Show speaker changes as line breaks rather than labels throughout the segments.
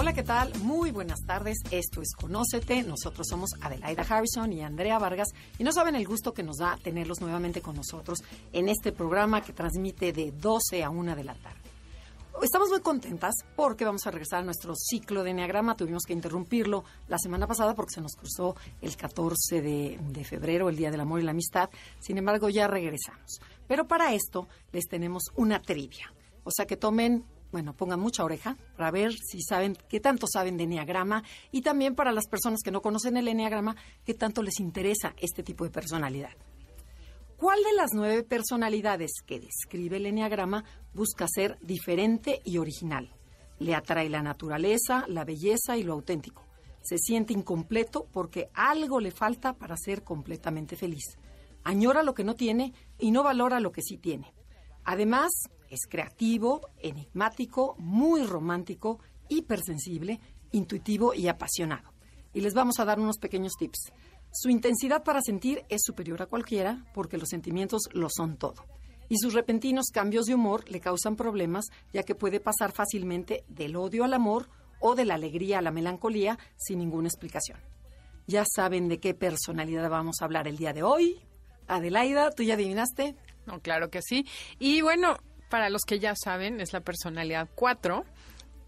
Hola, ¿qué tal? Muy buenas tardes. Esto es Conócete. Nosotros somos Adelaida Harrison y Andrea Vargas y no saben el gusto que nos da tenerlos nuevamente con nosotros en este programa que transmite de 12 a 1 de la tarde. Estamos muy contentas porque vamos a regresar a nuestro ciclo de Enneagrama. Tuvimos que interrumpirlo la semana pasada porque se nos cruzó el 14 de, de febrero, el Día del Amor y la Amistad. Sin embargo, ya regresamos. Pero para esto les tenemos una trivia. O sea que tomen bueno, pongan mucha oreja para ver si saben qué tanto saben de Enneagrama y también para las personas que no conocen el Enneagrama, qué tanto les interesa este tipo de personalidad. ¿Cuál de las nueve personalidades que describe el Enneagrama busca ser diferente y original? Le atrae la naturaleza, la belleza y lo auténtico. Se siente incompleto porque algo le falta para ser completamente feliz. Añora lo que no tiene y no valora lo que sí tiene. Además, es creativo, enigmático, muy romántico, hipersensible, intuitivo y apasionado. Y les vamos a dar unos pequeños tips. Su intensidad para sentir es superior a cualquiera porque los sentimientos lo son todo. Y sus repentinos cambios de humor le causan problemas ya que puede pasar fácilmente del odio al amor o de la alegría a la melancolía sin ninguna explicación. Ya saben de qué personalidad vamos a hablar el día de hoy. Adelaida, ¿tú ya adivinaste?
No, claro que sí. Y bueno, para los que ya saben, es la personalidad 4,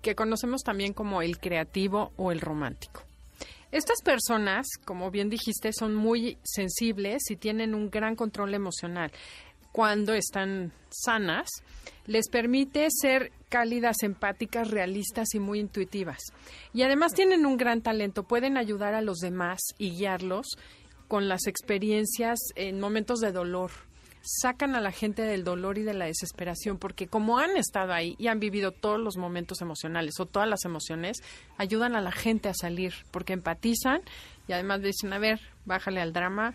que conocemos también como el creativo o el romántico. Estas personas, como bien dijiste, son muy sensibles y tienen un gran control emocional. Cuando están sanas, les permite ser cálidas, empáticas, realistas y muy intuitivas. Y además tienen un gran talento, pueden ayudar a los demás y guiarlos con las experiencias en momentos de dolor, sacan a la gente del dolor y de la desesperación, porque como han estado ahí y han vivido todos los momentos emocionales o todas las emociones, ayudan a la gente a salir, porque empatizan y además dicen, a ver, bájale al drama,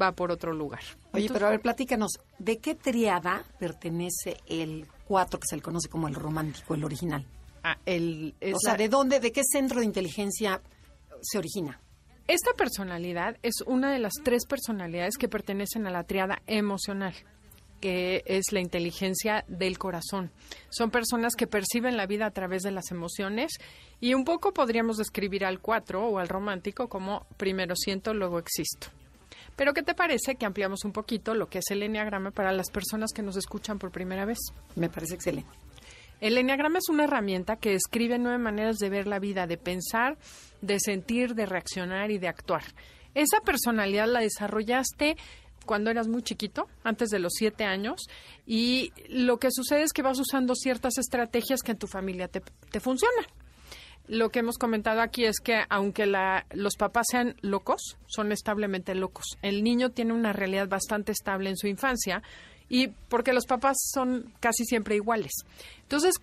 va por otro lugar.
Oye, pero a ver, platícanos, ¿de qué triada pertenece el 4 que se le conoce como el romántico, el original?
Ah, el,
o sea, ¿de dónde, de qué centro de inteligencia se origina?
Esta personalidad es una de las tres personalidades que pertenecen a la triada emocional que es la inteligencia del corazón. Son personas que perciben la vida a través de las emociones y un poco podríamos describir al cuatro o al romántico como primero siento, luego existo. Pero ¿qué te parece que ampliamos un poquito lo que es el enneagrama para las personas que nos escuchan por primera vez?
Me parece excelente.
El enneagrama es una herramienta que describe nueve maneras de ver la vida, de pensar, de sentir, de reaccionar y de actuar. Esa personalidad la desarrollaste cuando eras muy chiquito, antes de los siete años, y lo que sucede es que vas usando ciertas estrategias que en tu familia te, funcionan. Lo que hemos comentado aquí es que aunque la, los papás sean locos, son establemente locos. El niño tiene una realidad bastante estable en su infancia y porque los papás son casi siempre iguales. Entonces,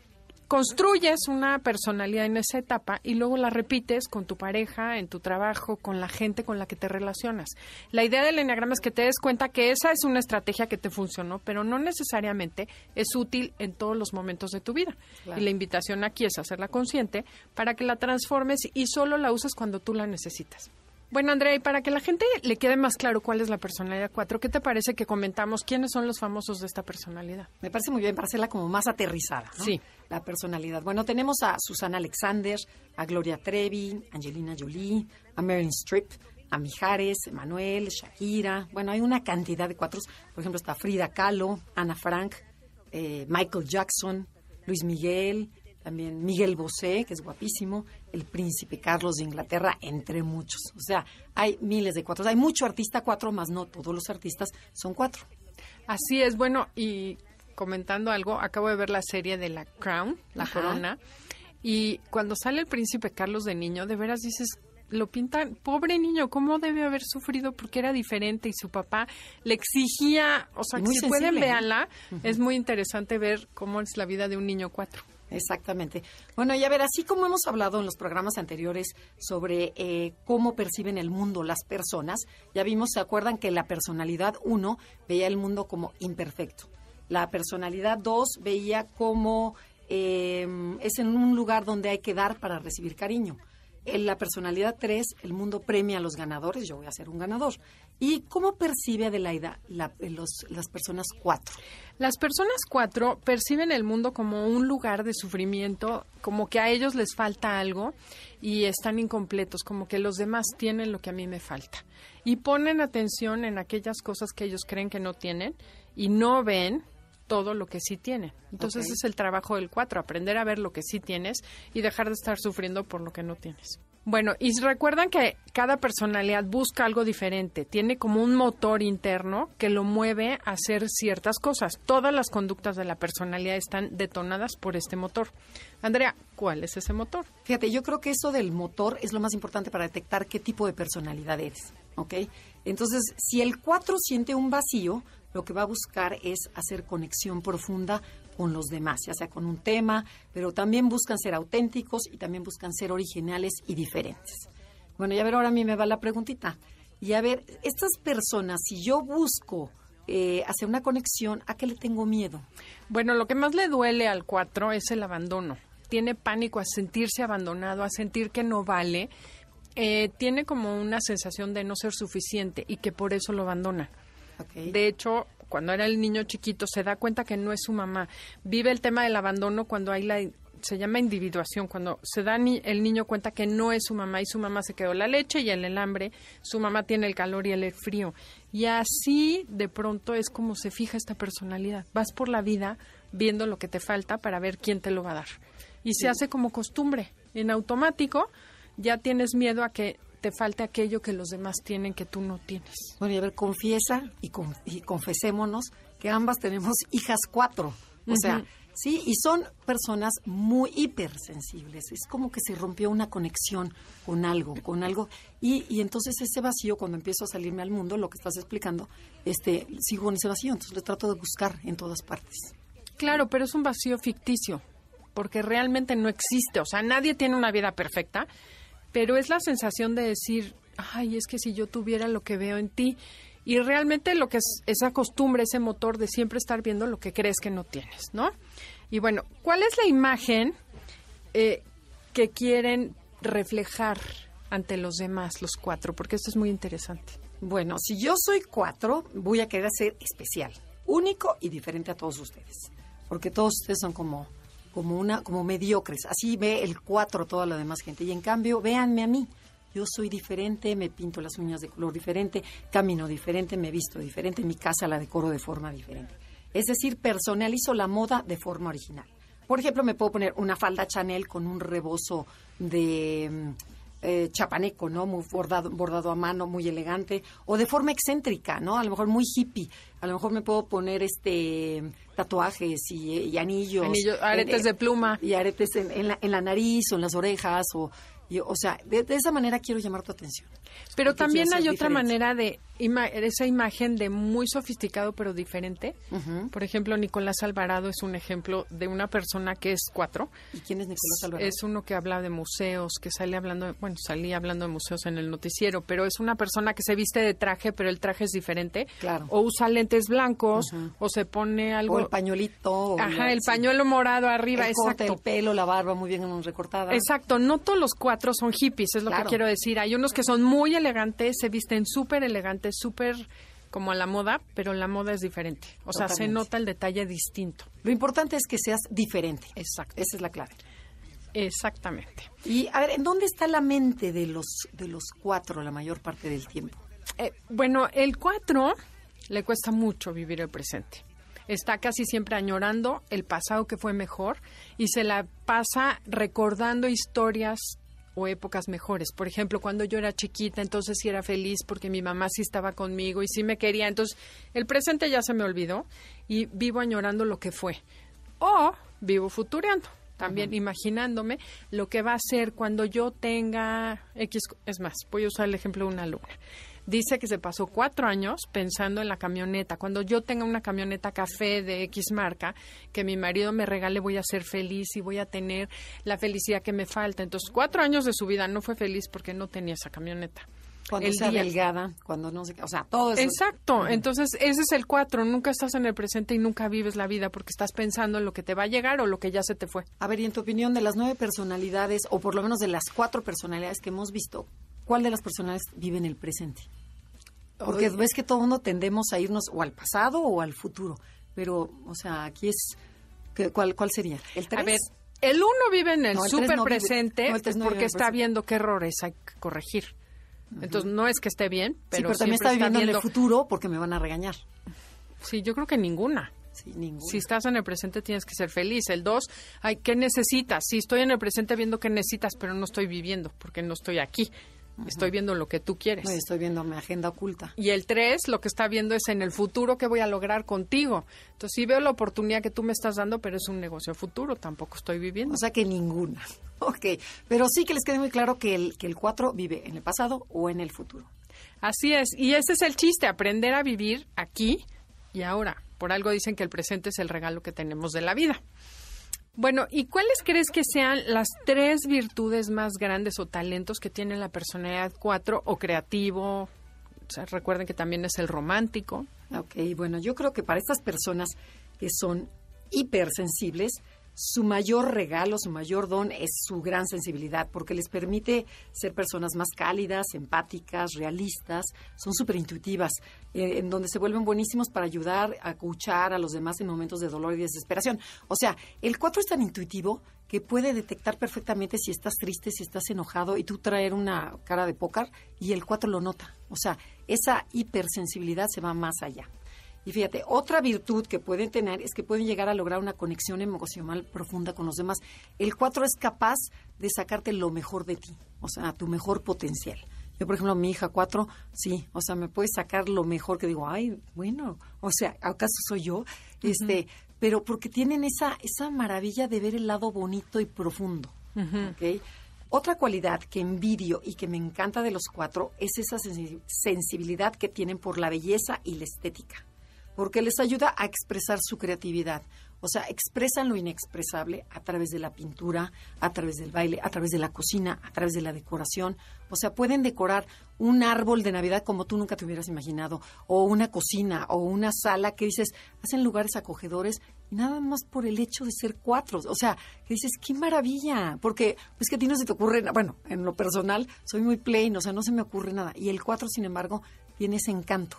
construyes una personalidad en esa etapa y luego la repites con tu pareja, en tu trabajo, con la gente con la que te relacionas. La idea del enneagrama es que te des cuenta que esa es una estrategia que te funcionó, pero no necesariamente es útil en todos los momentos de tu vida. Y la invitación aquí es hacerla consciente para que la transformes y solo la uses cuando tú la necesitas. Bueno, Andrea, y para que la gente le quede más claro cuál es la personalidad 4, ¿qué te parece que comentamos quiénes son los famosos de esta personalidad?
Me parece muy bien para hacerla como más aterrizada, ¿no?
Sí.
La personalidad. Bueno, tenemos a Susana Alexander, a Gloria Trevi, Angelina Jolie, a Meryl Streep, a Mijares, Manuel, Shakira. Bueno, hay una cantidad de cuatro. Por ejemplo, está Frida Kahlo, Ana Frank, eh, Michael Jackson, Luis Miguel, también Miguel Bosé, que es guapísimo, el príncipe Carlos de Inglaterra, entre muchos. O sea, hay miles de cuatro. Hay mucho artista cuatro, más no todos los artistas son cuatro.
Así es, bueno, y comentando algo, acabo de ver la serie de La Crown, La
Ajá.
Corona, y cuando sale el príncipe Carlos de niño, de veras dices, lo pintan, pobre niño, ¿cómo debe haber sufrido? Porque era diferente y su papá le exigía, o sea, que si pueden, véanla, es muy interesante ver cómo es la vida de un niño cuatro.
Exactamente. Bueno, y a ver, así como hemos hablado en los programas anteriores sobre eh, cómo perciben el mundo las personas, ya vimos, ¿se acuerdan que la personalidad 1 veía el mundo como imperfecto? La personalidad 2 veía como eh, es en un lugar donde hay que dar para recibir cariño. En la personalidad 3, el mundo premia a los ganadores, yo voy a ser un ganador. ¿Y cómo percibe Adelaida la, los, las personas 4?
Las personas 4 perciben el mundo como un lugar de sufrimiento, como que a ellos les falta algo y están incompletos, como que los demás tienen lo que a mí me falta. Y ponen atención en aquellas cosas que ellos creen que no tienen y no ven todo lo que sí tienen. Entonces ese es el trabajo del 4, aprender a ver lo que sí tienes y dejar de estar sufriendo por lo que no tienes. Bueno, y recuerdan que cada personalidad busca algo diferente, tiene como un motor interno que lo mueve a hacer ciertas cosas. Todas las conductas de la personalidad están detonadas por este motor. Andrea, ¿cuál es ese motor?
Fíjate, yo creo que eso del motor es lo más importante para detectar qué tipo de personalidad eres, ¿ok? Entonces, si el 4 siente un vacío, lo que va a buscar es hacer conexión profunda con los demás, ya sea con un tema, pero también buscan ser auténticos y también buscan ser originales y diferentes. Bueno, y a ver, ahora a mí me va la preguntita. Y a ver, estas personas, si yo busco eh, hacer una conexión, ¿a qué le tengo miedo?
Bueno, lo que más le duele al 4 es el abandono. Tiene pánico a sentirse abandonado, a sentir que no vale. Eh, tiene como una sensación de no ser suficiente y que por eso lo abandona. De hecho, cuando era el niño chiquito se da cuenta que no es su mamá. Vive el tema del abandono cuando hay la se llama individuación, cuando se da ni, el niño cuenta que no es su mamá y su mamá se quedó la leche y el, el hambre, su mamá tiene el calor y el frío. Y así de pronto es como se fija esta personalidad. Vas por la vida viendo lo que te falta para ver quién te lo va a dar. Y se hace como costumbre. En automático ya tienes miedo a que te falte aquello que los demás tienen que tú no tienes.
Bueno, y a ver, confiesa y, y confesémonos que ambas tenemos hijas cuatro. O sea, sí, y son personas muy hipersensibles. Es como que se rompió una conexión con algo, con algo. Y, y entonces ese vacío, cuando empiezo a salirme al mundo, lo que estás explicando, este, sigo en ese vacío. Entonces le trato de buscar en todas partes.
Claro, pero es un vacío ficticio, porque realmente no existe. O sea, nadie tiene una vida perfecta pero es la sensación de decir, ay, es que si yo tuviera lo que veo en ti, y realmente lo que es esa costumbre, ese motor de siempre estar viendo lo que crees que no tienes, ¿no? Y bueno, ¿cuál es la imagen eh, que quieren reflejar ante los demás, los cuatro? Porque esto es muy interesante.
Bueno, si yo soy cuatro, voy a querer ser especial, único y diferente a todos ustedes, porque todos ustedes son como como una como mediocres. Así ve el cuatro toda la demás gente. Y en cambio, véanme a mí. Yo soy diferente, me pinto las uñas de color diferente, camino diferente, me visto diferente, mi casa la decoro de forma diferente. Es decir, personalizo la moda de forma original. Por ejemplo, me puedo poner una falda Chanel con un rebozo de mm, eh, chapaneco, ¿no? Muy bordado, bordado a mano, muy elegante, o de forma excéntrica, ¿no? A lo mejor muy hippie. A lo mejor me puedo poner este tatuajes y, anillos.
aretes de pluma.
Y aretes en, la, en la nariz o en las orejas o o sea, de, esa manera quiero llamar tu atención.
Pero también hay otra manera de esa imagen de muy sofisticado pero diferente. Por ejemplo, Nicolás Alvarado es un ejemplo de una persona que es cuatro.
¿Y quién es Nicolás Alvarado?
Es uno que habla de museos, que sale hablando, bueno, salía hablando de museos en el noticiero, pero es una persona que se viste de traje, pero el traje es diferente.
Claro.
O usa lentes blancos, o se pone algo.
O el pañuelito.
Ajá, el pañuelo morado arriba,
el
exacto.
el pelo, la barba muy bien recortada.
Exacto, no todos los cuatro son hippies, es lo que quiero decir. Hay unos que son muy elegantes, se visten súper elegantes, súper como a la moda, pero la moda es diferente. O sea, se nota el detalle distinto.
Lo importante es que seas diferente.
Exacto.
Esa es la clave.
Exactamente.
Y a ver, ¿en dónde está la mente de los de los cuatro la mayor parte del tiempo?
Eh, bueno, el cuatro le cuesta mucho vivir el presente está casi siempre añorando el pasado que fue mejor y se la pasa recordando historias o épocas mejores. Por ejemplo, cuando yo era chiquita, entonces sí era feliz porque mi mamá sí estaba conmigo y sí me quería. Entonces, el presente ya se me olvidó y vivo añorando lo que fue. O vivo futureando, también imaginándome lo que va a ser cuando yo tenga X. Es más, voy a usar el ejemplo de una alumna dice que se pasó cuatro años pensando en la camioneta. Cuando yo tenga una camioneta café de X marca, que mi marido me regale, voy a ser feliz y voy a tener la felicidad que me falta. Entonces, cuatro años de su vida no fue feliz porque no tenía esa camioneta.
Cuando
El
sea
día-
delgada, cuando no qué, o sea, todo eso.
Exacto, entonces ese es el cuatro, nunca estás en el presente y nunca vives la vida porque estás pensando en lo que te va a llegar o lo que ya se te fue.
A ver, y en tu opinión, de las nueve personalidades, o por lo menos de las cuatro personalidades que hemos visto, ¿cuál de las personalidades vive en el presente? Porque ves que todo el mundo tendemos a irnos o al pasado o al futuro. Pero, o sea, aquí es. ¿qué- ¿Cuál, cuál sería? ¿El tres?
A ver, el uno vive en el
No, vive-
presente
no, el tres no vive
porque está
presente.
viendo qué errores hay que corregir. Entonces, no es que esté bien,
sí,
pero,
pero también está viviendo en el
viendo-
futuro porque me van a regañar.
Sí, yo creo que ninguna.
Sí.
Si estás en el presente tienes que ser feliz. El dos, ay, ¿qué necesitas? Sí, estoy en el presente viendo qué necesitas, pero no estoy viviendo porque no estoy aquí. Estoy viendo lo que tú quieres.
No, estoy viendo mi agenda oculta.
Y el 3 lo que está viendo es en el futuro qué voy a lograr contigo. Entonces sí veo la oportunidad que tú me estás dando, pero es un negocio futuro, tampoco estoy viviendo.
O sea que ninguna. Ok. Pero sí que les quede muy claro que el, que el cuatro vive en el pasado o en el futuro.
Así es, y ese es el chiste, aprender a vivir aquí y ahora. Por algo dicen que el presente es el regalo que tenemos de la vida. Bueno, ¿y cuáles crees que sean las tres virtudes más grandes o talentos que tiene la personalidad 4 o creativo? O sea, recuerden que también es el romántico.
Ok, bueno, yo creo que para estas personas que son hipersensibles, su mayor regalo, su mayor don es su gran sensibilidad, porque les permite ser personas más cálidas, empáticas, realistas, son súper intuitivas, eh, en donde se vuelven buenísimos para ayudar a escuchar a los demás en momentos de dolor y desesperación. O sea, el 4 es tan intuitivo que puede detectar perfectamente si estás triste, si estás enojado y tú traer una cara de pócar y el 4 lo nota. O sea, esa hipersensibilidad se va más allá. Y fíjate, otra virtud que pueden tener es que pueden llegar a lograr una conexión emocional profunda con los demás. El 4 es capaz de sacarte lo mejor de ti, o sea, tu mejor potencial. Yo, por ejemplo, mi hija 4, sí, o sea, me puede sacar lo mejor que digo, ay, bueno, o sea, ¿acaso soy yo? Este, pero porque tienen esa, esa maravilla de ver el lado bonito y profundo. ¿ok? Otra cualidad que envidio y que me encanta de los cuatro es esa sensi- sensibilidad que tienen por la belleza y la estética, porque les ayuda a expresar su creatividad. O sea, expresan lo inexpresable a través de la pintura, a través del baile, a través de la cocina, a través de la decoración. O sea, pueden decorar un árbol de Navidad como tú nunca te hubieras imaginado, o una cocina, o una sala que dices, hacen lugares acogedores y nada más por el hecho de ser cuatro. O sea, que dices, qué maravilla, porque pues que a ti no se te ocurre, bueno, en lo personal soy muy plain, o sea, no se me ocurre nada. Y el cuatro, sin embargo, tiene ese encanto.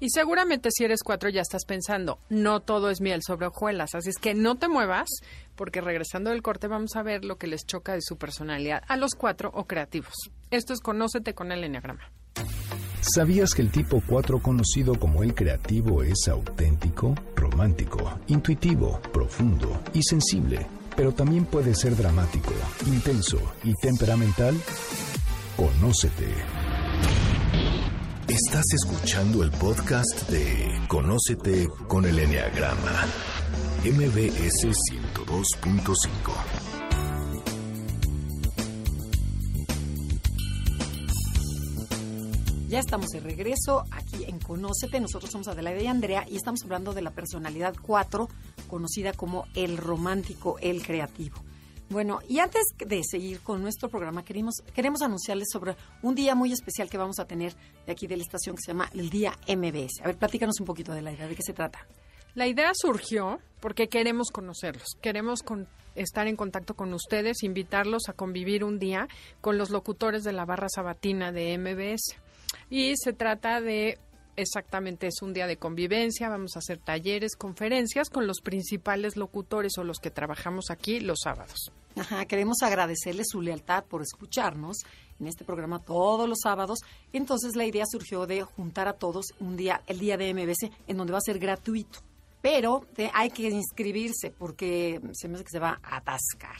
Y seguramente si eres cuatro ya estás pensando, no todo es miel sobre hojuelas, así es que no te muevas, porque regresando del corte vamos a ver lo que les choca de su personalidad a los cuatro o creativos. Esto es Conócete con el Enneagrama.
¿Sabías que el tipo 4 conocido como el creativo es auténtico, romántico, intuitivo, profundo y sensible? Pero también puede ser dramático, intenso y temperamental. Conócete. Estás escuchando el podcast de Conócete con el Enneagrama. MBS 102.5.
Ya estamos de regreso aquí en Conócete. Nosotros somos Adelaide y Andrea y estamos hablando de la personalidad 4, conocida como el romántico, el creativo. Bueno, y antes de seguir con nuestro programa, queremos, queremos anunciarles sobre un día muy especial que vamos a tener de aquí de la estación que se llama el Día MBS. A ver, platícanos un poquito de la idea, de qué se trata.
La idea surgió porque queremos conocerlos, queremos con- estar en contacto con ustedes, invitarlos a convivir un día con los locutores de la barra sabatina de MBS. Y se trata de exactamente es un día de convivencia, vamos a hacer talleres, conferencias con los principales locutores o los que trabajamos aquí los sábados.
Ajá, queremos agradecerles su lealtad por escucharnos en este programa todos los sábados. Entonces la idea surgió de juntar a todos un día, el día de MBC, en donde va a ser gratuito. Pero te- hay que inscribirse porque se me hace que se va a atascar.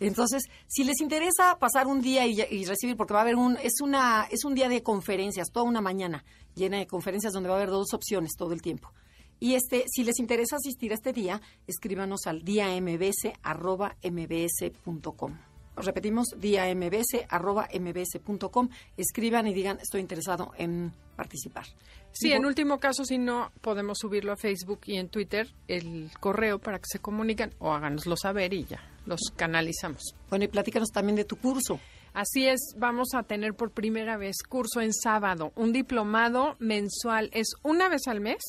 Entonces, si les interesa pasar un día y, recibir, porque va a haber un, es una, es un día de conferencias, toda una mañana llena de conferencias donde va a haber dos opciones todo el tiempo. Y este, si les interesa asistir a este día, escríbanos al diambs.mbs.com. repetimos, día mbs, arroba mbs.com. Escriban y digan, estoy interesado en participar.
Sí, en último caso, si no, podemos subirlo a Facebook y en Twitter el correo para que se comuniquen o háganoslo saber y ya los canalizamos.
Bueno, y platícanos también de tu curso.
Así es, vamos a tener por primera vez curso en sábado, un diplomado mensual. Es una vez al mes,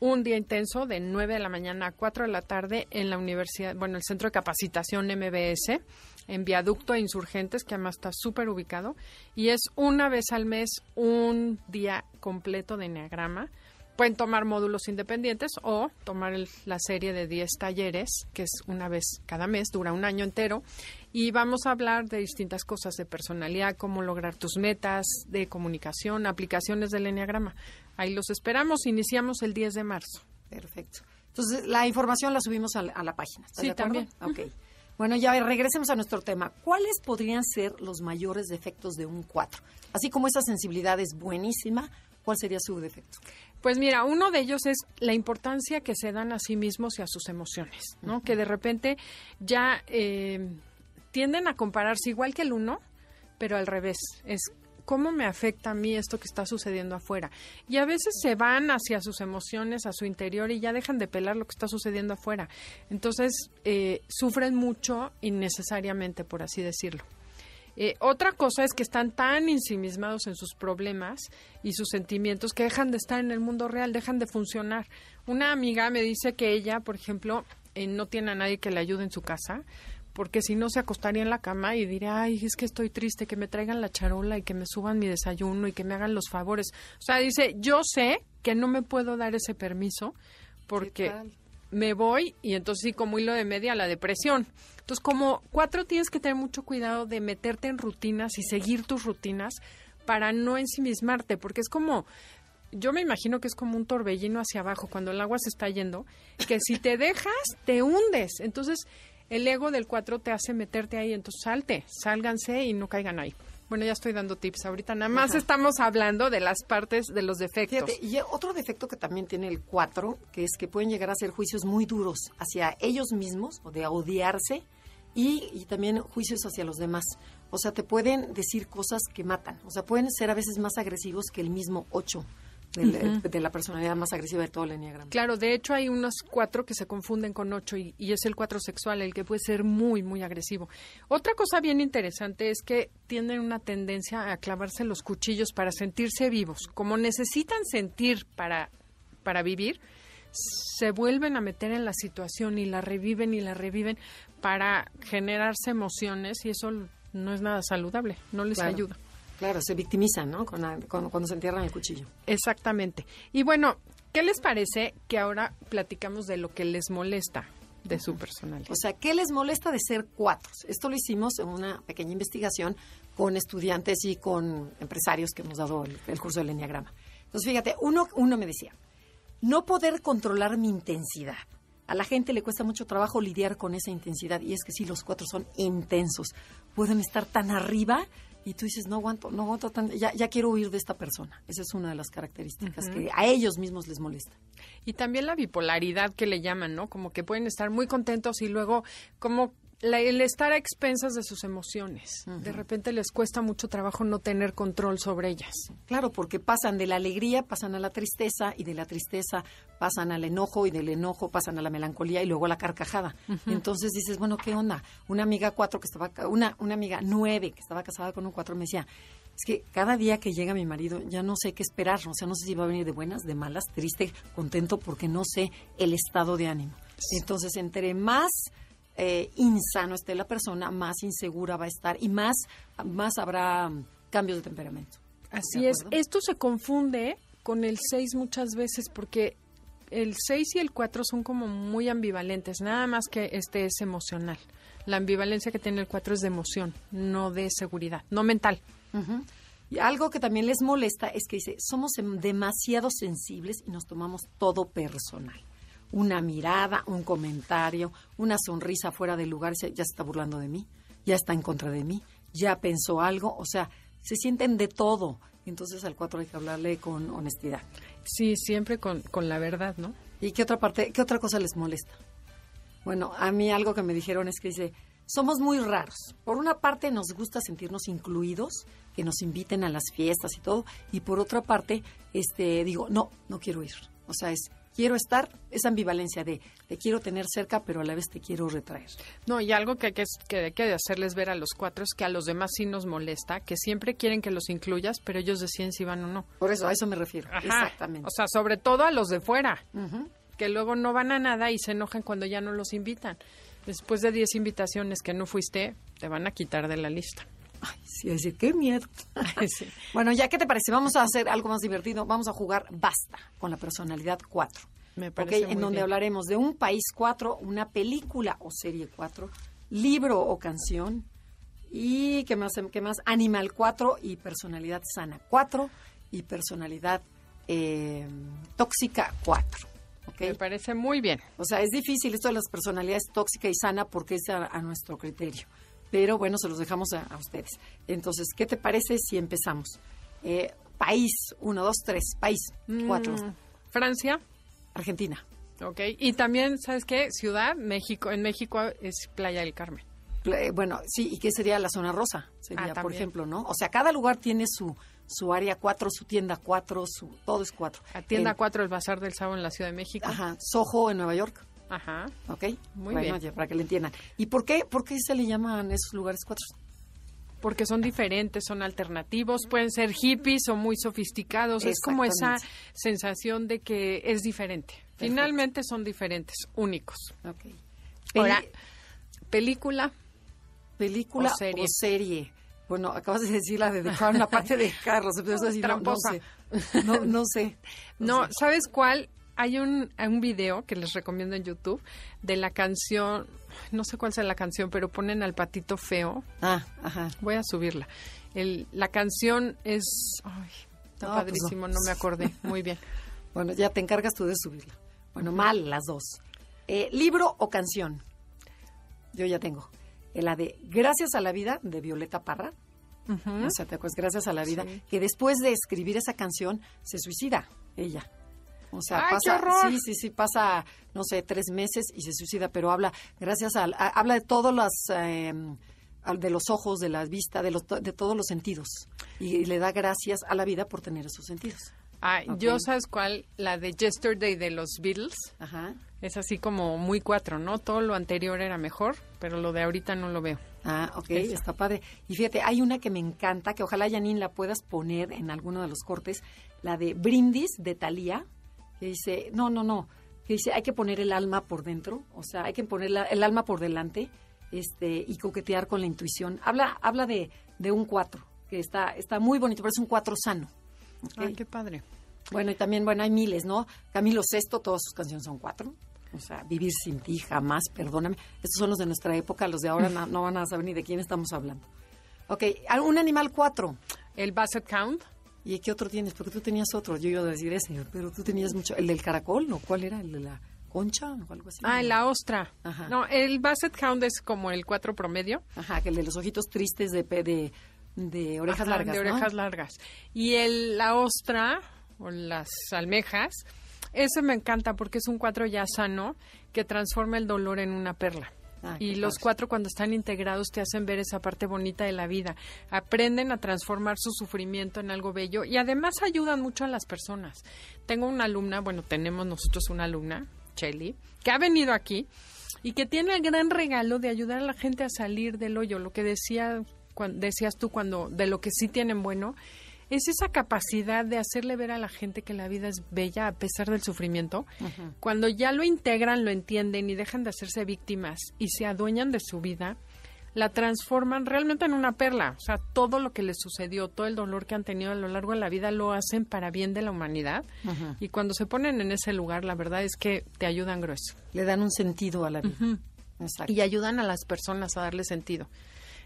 un día intenso de 9 de la mañana a 4 de la tarde en la universidad, bueno, el Centro de Capacitación MBS, en Viaducto e Insurgentes, que además está súper ubicado. Y es una vez al mes, un día completo de Enneagrama pueden tomar módulos independientes o tomar la serie de 10 talleres, que es una vez cada mes, dura un año entero, y vamos a hablar de distintas cosas de personalidad, cómo lograr tus metas, de comunicación, aplicaciones del Enneagrama. Ahí los esperamos, iniciamos el 10 de marzo.
Perfecto. Entonces, la información la subimos a la, página.
sí, también.
Ok. Bueno, ya regresemos a nuestro tema. ¿Cuáles podrían ser los mayores defectos de un 4? Así como esa sensibilidad es buenísima, ¿cuál sería su defecto?
Pues mira, uno de ellos es la importancia que se dan a sí mismos y a sus emociones, ¿no? Que de repente ya eh, tienden a compararse igual que el uno, pero al revés. Es cómo me afecta a mí esto que está sucediendo afuera. Y a veces se van hacia sus emociones, a su interior y ya dejan de pelar lo que está sucediendo afuera. Entonces, eh, sufren mucho innecesariamente, por así decirlo. Eh, otra cosa es que están tan ensimismados en sus problemas y sus sentimientos que dejan de estar en el mundo real, dejan de funcionar. Una amiga me dice que ella, por ejemplo, eh, no tiene a nadie que le ayude en su casa, porque si no se acostaría en la cama y diría, ay, es que estoy triste, que me traigan la charola y que me suban mi desayuno y que me hagan los favores. O sea, dice, yo sé que no me puedo dar ese permiso porque me voy y entonces sí como hilo de media la depresión. Entonces como cuatro tienes que tener mucho cuidado de meterte en rutinas y seguir tus rutinas para no ensimismarte, porque es como, yo me imagino que es como un torbellino hacia abajo cuando el agua se está yendo, que si te dejas te hundes. Entonces el ego del cuatro te hace meterte ahí, entonces salte, sálganse y no caigan ahí. Bueno, ya estoy dando tips ahorita. Nada más estamos hablando de las partes de los defectos.
y otro defecto que también tiene el 4, que es que pueden llegar a ser juicios muy duros hacia ellos mismos o de odiarse y, también juicios hacia los demás. O sea, te pueden decir cosas que matan. O sea, pueden ser a veces más agresivos que el mismo 8 de, la personalidad más agresiva de todo el enneagrama.
Claro, de hecho hay unos cuatro que se confunden con ocho y, es el cuatro sexual, el que puede ser muy, muy agresivo. Otra cosa bien interesante es que tienen una tendencia a clavarse los cuchillos para sentirse vivos. Como necesitan sentir para, para vivir, se vuelven a meter en la situación y la reviven y la reviven para generarse emociones y eso no es nada saludable, no les ayuda.
Claro, se victimizan, ¿no? cuando se entierran el cuchillo.
Exactamente. Y bueno, ¿qué les parece que ahora platicamos de lo que les molesta de su personalidad?
O sea, ¿qué les molesta de ser cuatro? Esto lo hicimos en una pequeña investigación con estudiantes y con empresarios que hemos dado el, curso del Enneagrama. Entonces, fíjate, uno, uno me decía, no poder controlar mi intensidad. A la gente le cuesta mucho trabajo lidiar con esa intensidad y es que sí, los cuatro son intensos. Pueden estar tan arriba y tú dices, no aguanto, no aguanto tanto, ya, ya quiero huir de esta persona. Esa es una de las características que a ellos mismos les molesta.
Y también la bipolaridad que le llaman, ¿no? Como que pueden estar muy contentos y luego como el estar a expensas de sus emociones. De repente les cuesta mucho trabajo no tener control sobre ellas.
Claro, porque pasan de la alegría, pasan a la tristeza y de la tristeza pasan al enojo y del enojo pasan a la melancolía y luego a la carcajada. Entonces dices, bueno, ¿qué onda? Una amiga cuatro que estaba, una, una amiga nueve que estaba casada con un cuatro me decía, es que cada día que llega mi marido ya no sé qué esperar, o sea, no sé si va a venir de buenas, de malas, triste, contento, porque no sé el estado de ánimo. Entonces, entre más eh, insano esté la persona, más insegura va a estar y más, más habrá cambios de temperamento.
Así es. Esto se confunde con el 6 muchas veces porque el 6 y el 4 son como muy ambivalentes, nada más que este es emocional. La ambivalencia que tiene el 4 es de emoción, no de seguridad, no mental.
Y algo que también les molesta es que dice, somos demasiado sensibles y nos tomamos todo personal una mirada, un comentario, una sonrisa fuera del lugar, ya se está burlando de mí, ya está en contra de mí, ya pensó algo, o sea, se sienten de todo. Entonces al cuatro hay que hablarle con honestidad.
Sí, siempre con, con la verdad, ¿no?
¿Y qué otra parte, qué otra cosa les molesta? Bueno, a mí algo que me dijeron es que dice, somos muy raros. Por una parte nos gusta sentirnos incluidos, que nos inviten a las fiestas y todo, y por otra parte, este, digo, no, no quiero ir. O sea, es quiero estar, esa ambivalencia de te quiero tener cerca, pero a la vez te quiero retraer.
No, y algo que hay que, que, hay que hacerles ver a los cuatro es que a los demás sí nos molesta, que siempre quieren que los incluyas, pero ellos deciden si van o no.
Por eso, a eso me refiero. Exactamente.
O sea, sobre todo a los de fuera, que luego no van a nada y se enojan cuando ya no los invitan. Después de 10 invitaciones que no fuiste, te van a quitar de la lista.
Ay, sí, decir, qué miedo. Bueno, ya, ¿qué te parece? Vamos a hacer algo más divertido. Vamos a jugar Basta con la personalidad 4.
Me parece
En donde hablaremos de un país 4, una película o serie 4, libro o canción y, ¿qué más? ¿Qué más? Animal 4 y personalidad sana 4 y personalidad eh, tóxica 4.
Me parece muy bien.
O sea, es difícil esto de las personalidades tóxica y sana porque es a, nuestro criterio. Pero bueno, se los dejamos a, ustedes. Entonces, ¿qué te parece si empezamos? Eh, país, uno, dos, tres. País, cuatro. Mm,
Francia.
Argentina.
Ok. Y también, ¿sabes qué? Ciudad, México. En México es Playa del Carmen.
Bueno, sí, ¿y qué sería la zona rosa? Sería, ah, por ejemplo, ¿no? O sea, cada lugar tiene su, su área 4, su tienda 4, su, todo es 4.
La tienda 4, el Bazar del Sábado en la Ciudad de México.
Ajá, Soho en Nueva York.
Ajá.
¿Ok?
Muy bien.
para que le entiendan. ¿Y por qué, por qué se le llaman esos lugares 4?
Porque son diferentes, son alternativos, pueden ser hippies o muy sofisticados. Es como esa sensación de que es diferente. Finalmente son diferentes, únicos.
Ok.
Ahora, película.
Película O serie. Bueno, acabas de decir la de The Crown, la parte de Carlos. Decir, no, no, sé. No, sé.
No, ¿sabes cuál? Hay un, un video que les recomiendo en YouTube de la canción, no sé cuál sea la canción, pero ponen al patito feo.
Ah, ajá.
Voy a subirla. El, la canción es... Ay, está pues padrísimo, no. me acordé. Muy bien.
bueno, ya te encargas tú de subirla. Bueno, mal las dos. Eh, ¿Libro o canción? Yo ya tengo la de Gracias a la vida de Violeta Parra. O sea, te acuerdas, Gracias a la vida, que después de escribir esa canción se suicida ella. O sea, pasa, sí, sí, sí, pasa, no sé, tres meses y se suicida, pero habla, gracias a, habla de todos los, em, de los ojos, de la vista, de, los, de todos los sentidos. Y, le da gracias a la vida por tener esos sentidos.
Ah, yo sabes cuál, la de Yesterday de los Beatles.
Ajá.
Es así como muy cuatro, ¿no? Todo lo anterior era mejor, pero lo de ahorita no lo veo.
Ah, ok, está padre. Y fíjate, hay una que me encanta, que ojalá, Janine, la puedas poner en alguno de los cortes, la de Brindis de Thalía, que dice, no, no, no, que dice, hay que poner el alma por dentro, o sea, hay que poner el alma por delante este y coquetear con la intuición. Habla habla de, de un cuatro, que está, está muy bonito, pero es un cuatro sano.
Ay, qué padre.
Bueno, y también, bueno, hay miles, ¿no? Camilo Sesto, todas sus canciones son cuatro. O sea, Vivir sin ti, jamás, perdóname. Estos son los de nuestra época, los de ahora no, van a saber ni de quién estamos hablando. Ok, un animal cuatro.
El Basset Count.
¿Y qué otro tienes? Porque tú tenías otro, yo iba a decir ese, pero tú tenías mucho. ¿El del caracol? ¿No? ¿Cuál era? ¿El de la concha o algo así?
Ah, la ostra. Ajá. No, el Basset Count es como el cuatro promedio.
Ajá, que el de los ojitos tristes de, de, de orejas largas.
De orejas largas. Y el, la ostra, o las almejas, ese me encanta porque es un cuatro ya sano que transforma el dolor en una perla. Ah, y los cuatro cuando están integrados te hacen ver esa parte bonita de la vida. Aprenden a transformar su sufrimiento en algo bello y además ayudan mucho a las personas. Tengo una alumna, bueno, tenemos nosotros una alumna, Shelly, que ha venido aquí y que tiene el gran regalo de ayudar a la gente a salir del hoyo, lo que decía, decías tú cuando de lo que sí tienen bueno es esa capacidad de hacerle ver a la gente que la vida es bella a pesar del sufrimiento. Cuando ya lo integran, lo entienden y dejan de hacerse víctimas y se adueñan de su vida, la transforman realmente en una perla. O sea, todo lo que les sucedió, todo el dolor que han tenido a lo largo de la vida, lo hacen para bien de la humanidad. Y cuando se ponen en ese lugar, la verdad es que te ayudan grueso.
Le dan un sentido a la vida.
Y ayudan a las personas a darle sentido.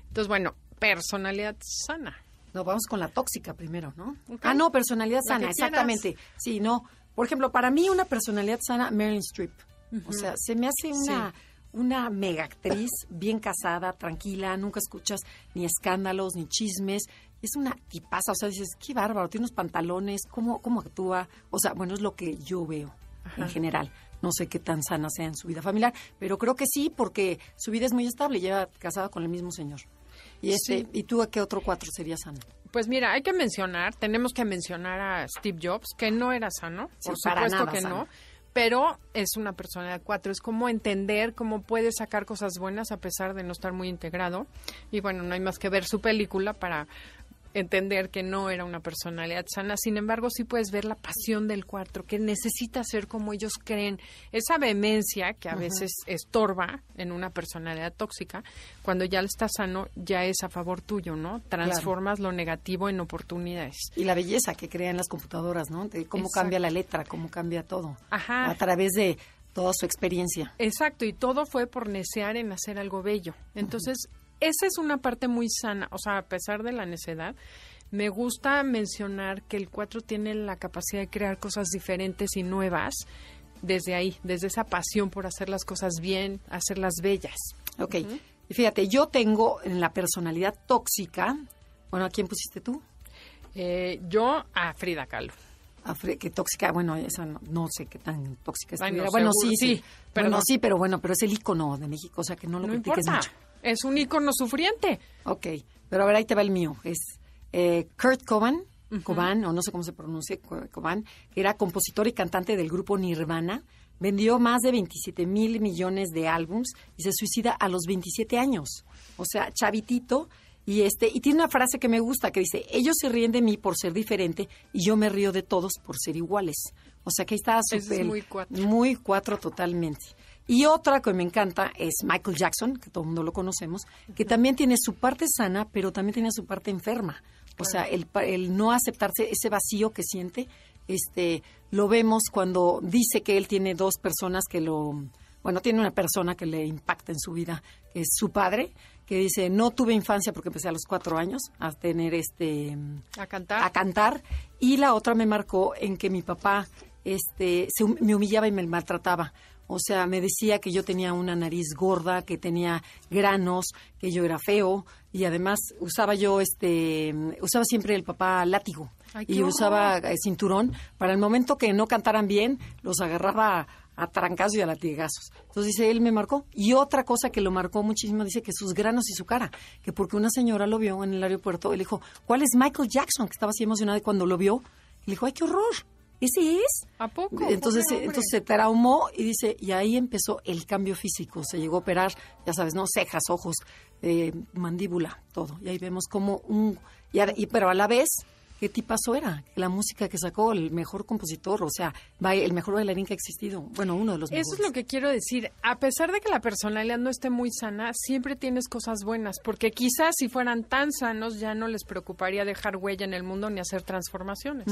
Entonces, bueno, personalidad sana.
No, vamos con la tóxica primero, ¿no? Ah, no, personalidad sana, exactamente. Sí, no. Por ejemplo, para mí una personalidad sana, Meryl Streep. O sea, se me hace una, una mega actriz, bien casada, tranquila, nunca escuchas ni escándalos, ni chismes. Es una tipaza, o sea, dices, qué bárbaro, tiene unos pantalones, cómo, cómo actúa. O sea, bueno, es lo que yo veo en general. No sé qué tan sana sea en su vida familiar, pero creo que sí, porque su vida es muy estable, lleva casada con el mismo señor. Y este, ¿y tú a qué otro cuatro sería sano?
Pues mira, hay que mencionar, tenemos que mencionar a Steve Jobs, que no era sano,
Sí,
por
para
supuesto
nada
que
sano.
no, pero es una persona de cuatro, es como entender cómo puede sacar cosas buenas a pesar de no estar muy integrado. Y bueno, no hay más que ver su película para entender que no era una personalidad sana. Sin embargo, sí puedes ver la pasión del cuatro, que necesita ser como ellos creen. Esa vehemencia que a veces estorba en una personalidad tóxica, cuando ya está sano, ya es a favor tuyo, ¿no? Transformas lo negativo en oportunidades.
Y la belleza que crean las computadoras, ¿no? De cómo
Exacto.
cambia la letra, cómo cambia todo.
Ajá.
A través de toda su experiencia.
Exacto, y todo fue por necear en hacer algo bello. Entonces, esa es una parte muy sana, o sea, a pesar de la necedad, me gusta mencionar que el 4 tiene la capacidad de crear cosas diferentes y nuevas desde ahí, desde esa pasión por hacer las cosas bien, hacerlas bellas.
Ok. Y fíjate, yo tengo en la personalidad tóxica, bueno, ¿a quién pusiste tú?
Eh, yo a Frida Kahlo.
A Fre- que tóxica, bueno, esa no, no sé qué tan tóxica
Bueno,
estuviera. Bueno,
seguro,
sí, sí.
sí, pero
bueno,
no.
sí, pero bueno, pero es el icono de México, o sea que no lo
No
critiques
importa,
mucho.
Es un ícono sufriente.
Ok, pero a ver, ahí te va el mío. Es eh, Kurt Cobain, Cobain, o no sé cómo se pronuncia, Co- Cobain, era compositor y cantante del grupo Nirvana. Vendió más de 27 mil millones de álbums y se suicida a los 27 años. O sea, chavitito. Y, este, y tiene una frase que me gusta que dice, ellos se ríen de mí por ser diferente y yo me río de todos por ser iguales. O sea que ahí está
Ese es muy cuatro.
Muy cuatro totalmente. Y otra que me encanta es Michael Jackson, que todo el mundo lo conocemos, que también tiene su parte sana, pero también tiene su parte enferma. O sea, el, el no aceptarse ese vacío que siente, este, lo vemos cuando dice que él tiene dos personas que lo, bueno, tiene una persona que le impacta en su vida, que es su padre, que dice, no tuve infancia porque empecé a los cuatro años a tener este,
A cantar.
a cantar y la otra me marcó en que mi papá este se me humillaba y me maltrataba. O sea, me decía que yo tenía una nariz gorda, que tenía granos, que yo era feo y además usaba yo este usaba siempre el papá látigo
Ay,
y usaba eh, cinturón para el momento que no cantaran bien, los agarraba a trancazos y a latigazos. Entonces dice, él me marcó. Y otra cosa que lo marcó muchísimo, dice que sus granos y su cara, que porque una señora lo vio en el aeropuerto, él dijo, ¿cuál es Michael Jackson? Que estaba así emocionado y cuando lo vio, le dijo, ¡ay, qué horror! ¿Ese es?
¿A poco?
Entonces,
Pobre
eh, entonces se traumó y dice, y ahí empezó el cambio físico. Se llegó a operar, ya sabes, ¿no? Cejas, ojos, eh, mandíbula, todo. Y ahí vemos como un... Y, y- pero a la vez, ¿qué tipazo era? La música que sacó, el mejor compositor, o sea, el mejor bailarín que ha existido. Bueno, uno de los mejores.
Eso es lo que quiero decir. A pesar de que la personalidad no esté muy sana, siempre tienes cosas buenas, porque quizás si fueran tan sanos ya no les preocuparía dejar huella en el mundo ni hacer transformaciones.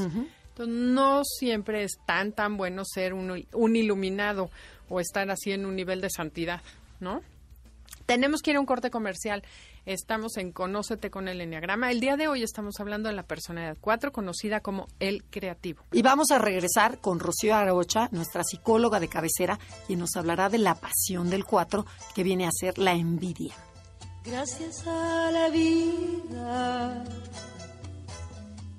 Entonces, no siempre es tan, tan bueno ser un, un iluminado o estar así en un nivel de santidad, ¿no? Tenemos que ir a un corte comercial. Estamos en Conócete con el Enneagrama. El día de hoy estamos hablando de la personalidad 4, conocida como el creativo.
Y vamos a regresar con Rocío Arocha, nuestra psicóloga de cabecera, quien nos hablará de la pasión del cuatro, que viene a ser la envidia.
Gracias a la vida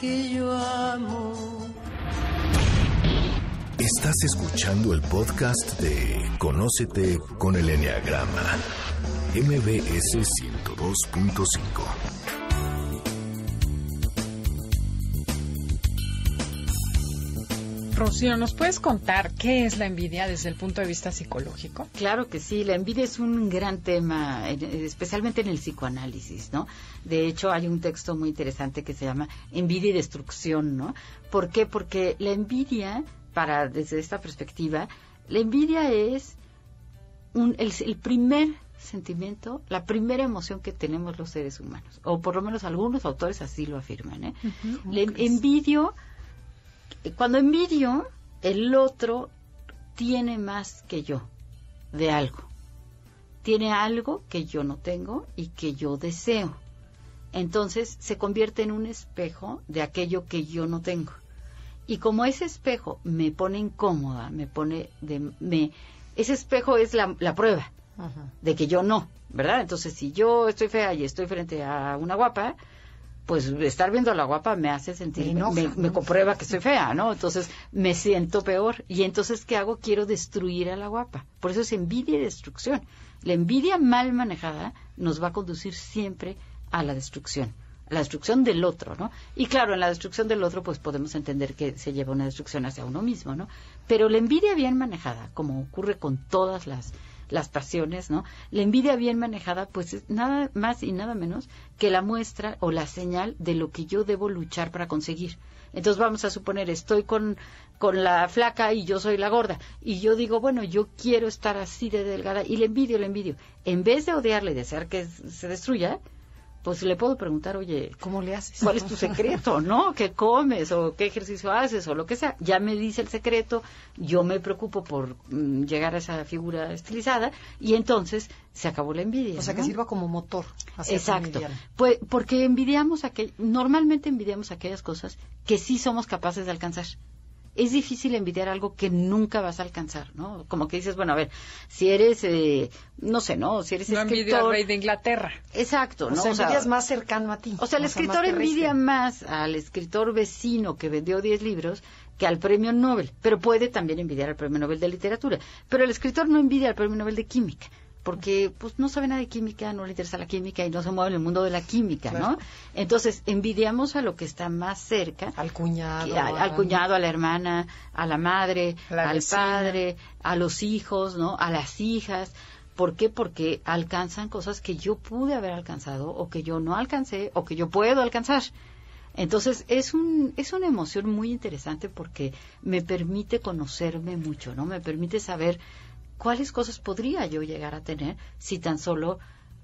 que yo amo.
Estás escuchando el podcast de Conócete con el Enneagrama, MBS 102.5.
Rocío, ¿nos puedes contar qué es la envidia desde el punto de vista psicológico?
Claro que sí, la envidia es un gran tema, en- especialmente en el psicoanálisis, ¿no? De hecho, hay un texto muy interesante que se llama Envidia y Destrucción, ¿no? ¿Por qué? Porque la envidia, para desde esta perspectiva, la envidia es un- el, el primer sentimiento, la primera emoción que tenemos los seres humanos, o por lo menos algunos autores así lo afirman, ¿eh? Le envidio, cuando envidio, el otro tiene más que yo. de algo. Tiene algo que yo no tengo y que yo deseo. Entonces se convierte en un espejo de aquello que yo no tengo. Y como ese espejo me pone incómoda, me pone de... Me, ese espejo es la, la prueba de que yo no, ¿verdad? Entonces, si yo estoy fea y estoy frente a una guapa, pues estar viendo a la guapa me hace sentir, me, me, comprueba que estoy fea, ¿no? Entonces me siento peor. Y entonces, ¿qué hago? Quiero destruir a la guapa. Por eso es envidia y destrucción. La envidia mal manejada nos va a conducir siempre a la destrucción la destrucción del otro, ¿no? Y claro, en la destrucción del otro, pues podemos entender que se lleva una destrucción hacia uno mismo, ¿no? Pero la envidia bien manejada, como ocurre con todas las las pasiones, ¿no? La envidia bien manejada, pues es nada más y nada menos que la muestra o la señal de lo que yo debo luchar para conseguir. Entonces vamos a suponer, estoy con, con la flaca y yo soy la gorda. Y yo digo, bueno, yo quiero estar así de delgada y le envidio, le envidio. En vez de odiarle y desear que se destruya, pues le puedo preguntar, oye,
¿cómo le haces?
¿Cuál es tu secreto, no? ¿Qué comes o qué ejercicio haces o lo que sea? Ya me dice el secreto, yo me preocupo por mm, llegar a esa figura estilizada y entonces se acabó la envidia.
O sea, que sirva como motor.
Exacto. Pues porque envidiamos aquel, normalmente envidiamos aquellas cosas que sí somos capaces de alcanzar es difícil envidiar algo que nunca vas a alcanzar, ¿no? Como que dices, bueno, a ver, si eres, eh, no sé, ¿no? Si eres
no
escritor...
al rey de Inglaterra.
Exacto, ¿no?
O sea, envidias más cercano a ti.
O sea, el escritor envidia más al escritor vecino que vendió 10 libros que al premio Nobel, pero puede también envidiar al premio Nobel de literatura. Pero el escritor no envidia al premio Nobel de química porque pues no sabe nada de química, no le interesa la química y no se mueve en el mundo de la química, ¿no? Entonces, envidiamos a lo que está más cerca.
Al cuñado.
al, cuñado, a la hermana, a la madre, al padre, a los hijos, ¿no? A las hijas. ¿Por qué? Porque alcanzan cosas que yo pude haber alcanzado o que yo no alcancé o que yo puedo alcanzar. Entonces es un es una emoción muy interesante porque me permite conocerme mucho, ¿no? Me permite saber ¿cuáles cosas podría yo llegar a tener si tan solo,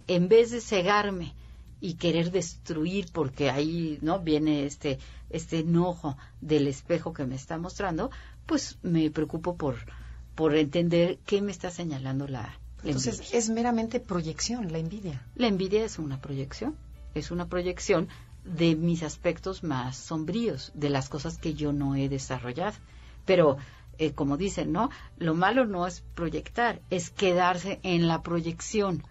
en vez de cegarme y querer destruir porque ahí no viene este este enojo del espejo que me está mostrando, pues me preocupo por por entender qué me está señalando la,
Entonces es meramente proyección la envidia.
La envidia es una proyección, es una proyección de mis aspectos más sombríos, de las cosas que yo no he desarrollado. Pero eh, como dicen, ¿no? Lo malo no es proyectar, es quedarse en la proyección.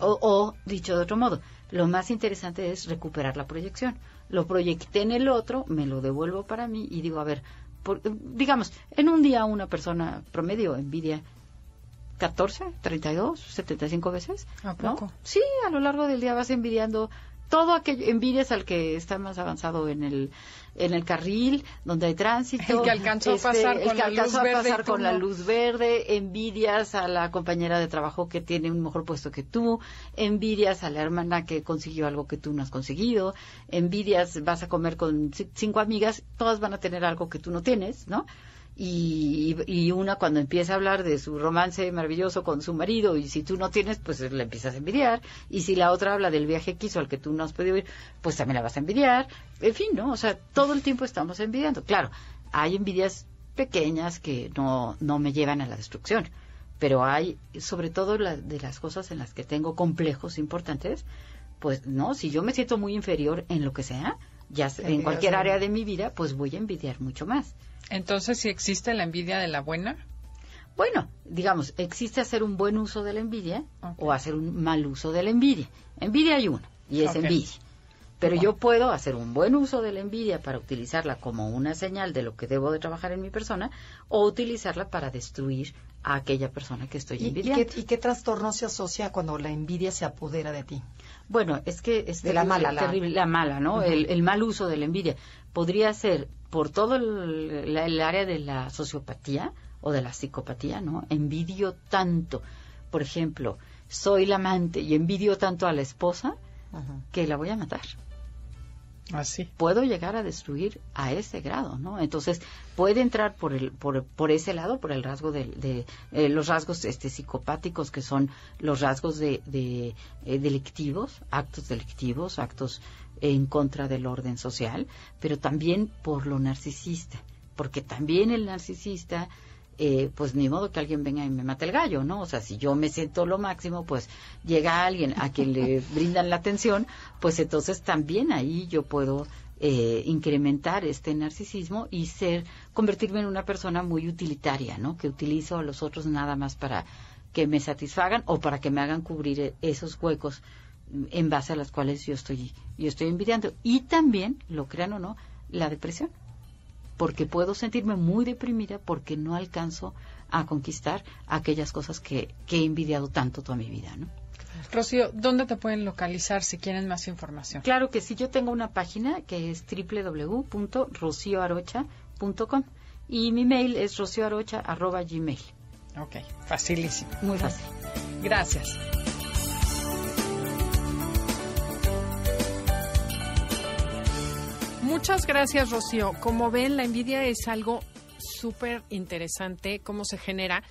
O, dicho de otro modo, lo más interesante es recuperar la proyección. Lo proyecté en el otro, me lo devuelvo para mí y digo, a ver, digamos, en un día una persona promedio envidia 14, 32, 75 veces.
¿A poco?
Sí, a lo largo del día vas envidiando todo aquello, envidias al que está más avanzado en el, en el carril, donde hay tránsito.
El que alcanzó a este, pasar, con, la luz verde
con la luz verde, envidias a la compañera de trabajo que tiene un mejor puesto que tú, envidias a la hermana que consiguió algo que tú no has conseguido, envidias, vas a comer con cinco amigas, todas van a tener algo que tú no tienes, ¿no? Y, una cuando empieza a hablar de su romance maravilloso con su marido y si tú no tienes, pues le empiezas a envidiar y si la otra habla del viaje que hizo al que tú no has podido ir, pues también la vas a envidiar. En fin, ¿no? O sea, todo el tiempo estamos envidiando. Claro, hay envidias pequeñas que no, no me llevan a la destrucción, pero hay, sobre todo de las cosas en las que tengo complejos importantes, pues no, si yo me siento muy inferior en lo que sea, ya en cualquier área de mi vida, pues voy a envidiar mucho más.
Entonces, si existe la envidia de la buena.
Bueno, digamos, existe hacer un buen uso de la envidia o hacer un mal uso de la envidia. Envidia hay uno, y es envidia. Pero yo puedo hacer un buen uso de la envidia para utilizarla como una señal de lo que debo de trabajar en mi persona o utilizarla para destruir a aquella persona que estoy envidiando.
¿Y qué, trastorno se asocia cuando la envidia se apodera de ti?
Bueno, es que es de la mala, la... mala, ¿no? el, mal uso de la envidia podría ser por todo el, área de la sociopatía o de la psicopatía, ¿no? Envidio tanto, por ejemplo, soy la amante y envidio tanto a la esposa que la voy a matar.
Así.
Puedo llegar a destruir a ese grado, ¿no? Entonces puede entrar por el por, por ese lado, por el rasgo de, eh, los rasgos este psicopáticos que son los rasgos de, de eh, delictivos, actos delictivos, actos en contra del orden social, pero también por lo narcisista, porque también el narcisista eh, pues ni modo que alguien venga y me mate el gallo, ¿no? O sea, si yo me siento lo máximo, pues llega alguien a quien le brindan la atención, pues entonces también ahí yo puedo eh, incrementar este narcisismo y ser, convertirme en una persona muy utilitaria, ¿no? Que utilizo a los otros nada más para que me satisfagan o para que me hagan cubrir e-, esos huecos en base a las cuales yo estoy, yo estoy envidiando. Y también, lo crean o no, la depresión porque puedo sentirme muy deprimida porque no alcanzo a conquistar aquellas cosas que, he envidiado tanto toda mi vida, ¿no?
Rocío, ¿dónde te pueden localizar si quieren más información?
Claro que sí, yo tengo una página que es www.rocioarocha.com y mi mail es rocioarocha.gmail.
Ok, facilísimo.
Muy fácil.
Gracias. Muchas gracias, Rocío. Como ven, la envidia es algo súper interesante, cómo se genera.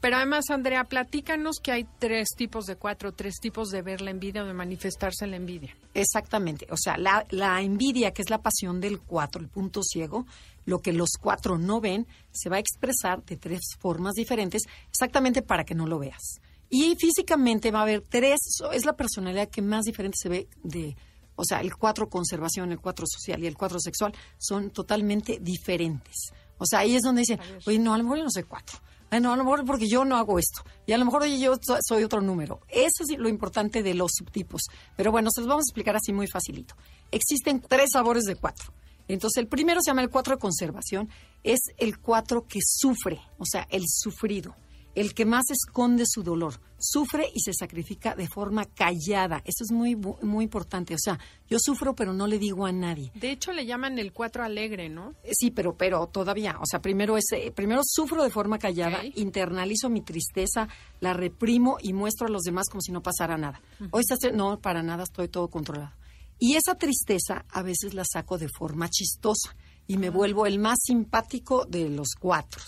Pero además, Andrea, platícanos que hay tres tipos de cuatro, tres tipos de ver la envidia o de manifestarse la envidia.
Exactamente. O sea, la, la envidia, que es la pasión del cuatro, el punto ciego, lo que los cuatro no ven, se va a expresar de tres formas diferentes, exactamente para que no lo veas. Y físicamente va a haber tres, es la personalidad que más diferente se ve de o sea, el cuatro conservación, el cuatro social y el cuatro sexual son totalmente diferentes. O sea, ahí es donde dicen, oye, no, a lo mejor yo no soy cuatro. Ay, no, a lo mejor porque yo no hago esto. Y a lo mejor oye, yo soy otro número. Eso es lo importante de los subtipos. Pero bueno, se los vamos a explicar así muy facilito. Existen tres sabores de cuatro. Entonces, el primero se llama el cuatro de conservación. Es el cuatro que sufre, o sea, el sufrido el que más esconde su dolor, sufre y se sacrifica de forma callada. Eso es muy muy importante. O sea, yo sufro pero no le digo a nadie.
De hecho le llaman el cuatro alegre, ¿no?
Eh, sí, pero pero todavía, o sea, primero es eh, primero sufro de forma callada, internalizo mi tristeza, la reprimo y muestro a los demás como si no pasara nada. Hoy estás no para nada, estoy todo controlado. Y esa tristeza a veces la saco de forma chistosa y me vuelvo el más simpático de los cuatro.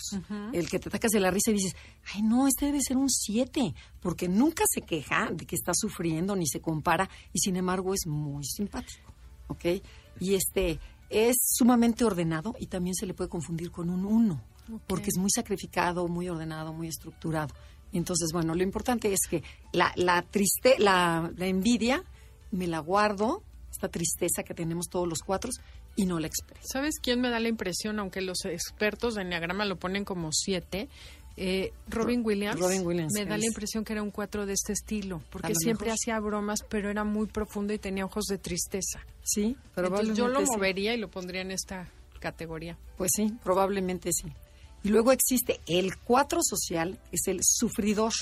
El que te atacas de la risa y dices, ay, no, este debe ser un siete, porque nunca se queja de que está sufriendo ni se compara y sin embargo es muy simpático. ¿Ok? Y este es sumamente ordenado y también se le puede confundir con un uno, porque es muy sacrificado, muy ordenado, muy estructurado. Entonces, bueno, lo importante es que la, la, triste, la, la envidia me la guardo, esta tristeza que tenemos todos los cuatro, y no la expresa.
¿Sabes quién me da la impresión, aunque los expertos de Enneagrama lo ponen como siete? Eh, Robin Williams,
Robin Williams
me da la impresión que era un cuatro de este estilo, porque siempre hacía bromas, pero era muy profundo y tenía ojos de tristeza.
Sí,
pero yo lo movería y lo pondría en esta categoría.
Pues sí, probablemente sí. Y luego existe el cuatro social, es el sufridor,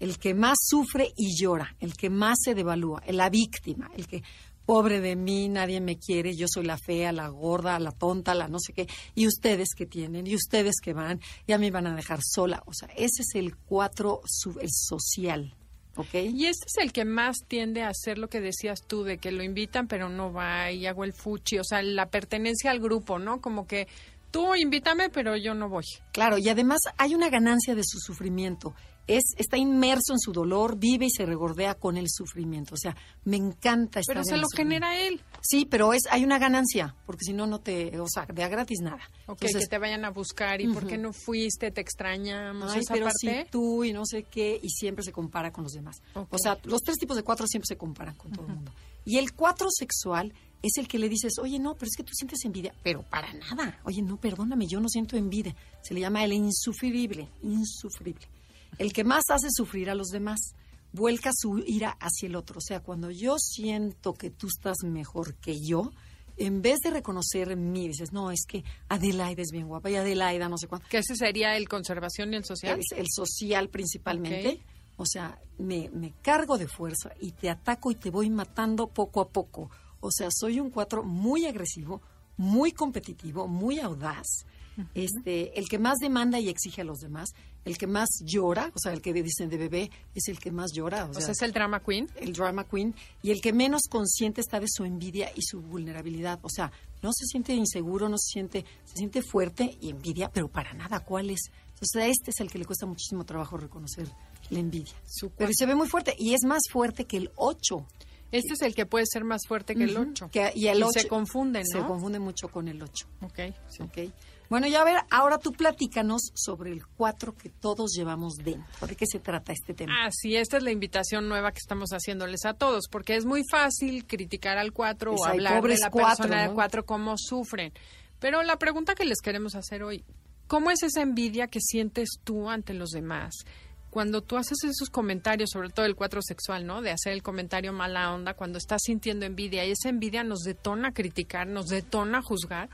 el que más sufre y llora, el que más se devalúa, la víctima, el que pobre de mí, nadie me quiere, yo soy la fea, la gorda, la tonta, la no sé qué, y ustedes que tienen, y ustedes que van, y a mí van a dejar sola. O sea, ese es el cuatro, el social. ¿ok?
Y este es el que más tiende a hacer lo que decías tú, de que lo invitan pero no va y hago el fuchi, o sea, la pertenencia al grupo, ¿no? Como que tú invítame pero yo no voy.
Claro, y además hay una ganancia de su sufrimiento es, está inmerso en su dolor, vive y se regordea con el sufrimiento. O sea, me encanta estar
Pero se lo genera él.
Sí, pero es hay una ganancia, porque si no, no te, o sea, de a gratis nada.
Ok, que te vayan a buscar y por qué no fuiste, te extrañamos,
Ay, pero parte? tú y no sé qué, y siempre se compara con los demás. O sea, los tres tipos de cuatro siempre se comparan con todo el mundo. Y el cuatro sexual es el que le dices, oye, no, pero es que tú sientes envidia. Pero para nada. Oye, no, perdóname, yo no siento envidia. Se le llama el insufrible, insufrible el que más hace sufrir a los demás, vuelca su ira hacia el otro. O sea, cuando yo siento que tú estás mejor que yo, en vez de reconocer mí, dices, no, es que Adelaida es bien guapa y Adelaida no sé cuánto.
¿Que ese sería el conservación y el social?
El, social principalmente. O sea, me, me cargo de fuerza y te ataco y te voy matando poco a poco. O sea, soy un cuatro muy agresivo, muy competitivo, muy audaz este, el que más demanda y exige a los demás, el que más llora, o sea, el que dicen de bebé es el que más llora.
O, sea, es el drama queen.
El drama queen. Y el que menos consciente está de su envidia y su vulnerabilidad. O sea, no se siente inseguro, no se siente, se siente fuerte y envidia, pero para nada, ¿cuál es? Entonces, este es el que le cuesta muchísimo trabajo reconocer la envidia. Pero se ve muy fuerte y es más fuerte que el 8.
Este es el que puede ser más fuerte que el
Ujú.
8.
Que- y el 8
se confunde,
Se
¿no?
confunde mucho con el 8.
Ok, sí.
Ok. Bueno, ya a ver, ahora tú platícanos sobre el 4 que todos llevamos dentro. ¿De qué se trata este tema?
Ah, sí, esta es la invitación nueva que estamos haciéndoles a todos, porque es muy fácil criticar al 4
Pues,
o hablar de la
cuatro,
persona
¿no?
de 4 cómo sufren. Pero la pregunta que les queremos hacer hoy, ¿cómo es esa envidia que sientes tú ante los demás? Cuando tú haces esos comentarios, sobre todo el 4 sexual, ¿no? De hacer el comentario mala onda, cuando estás sintiendo envidia y esa envidia nos detona a criticar, nos detona a juzgar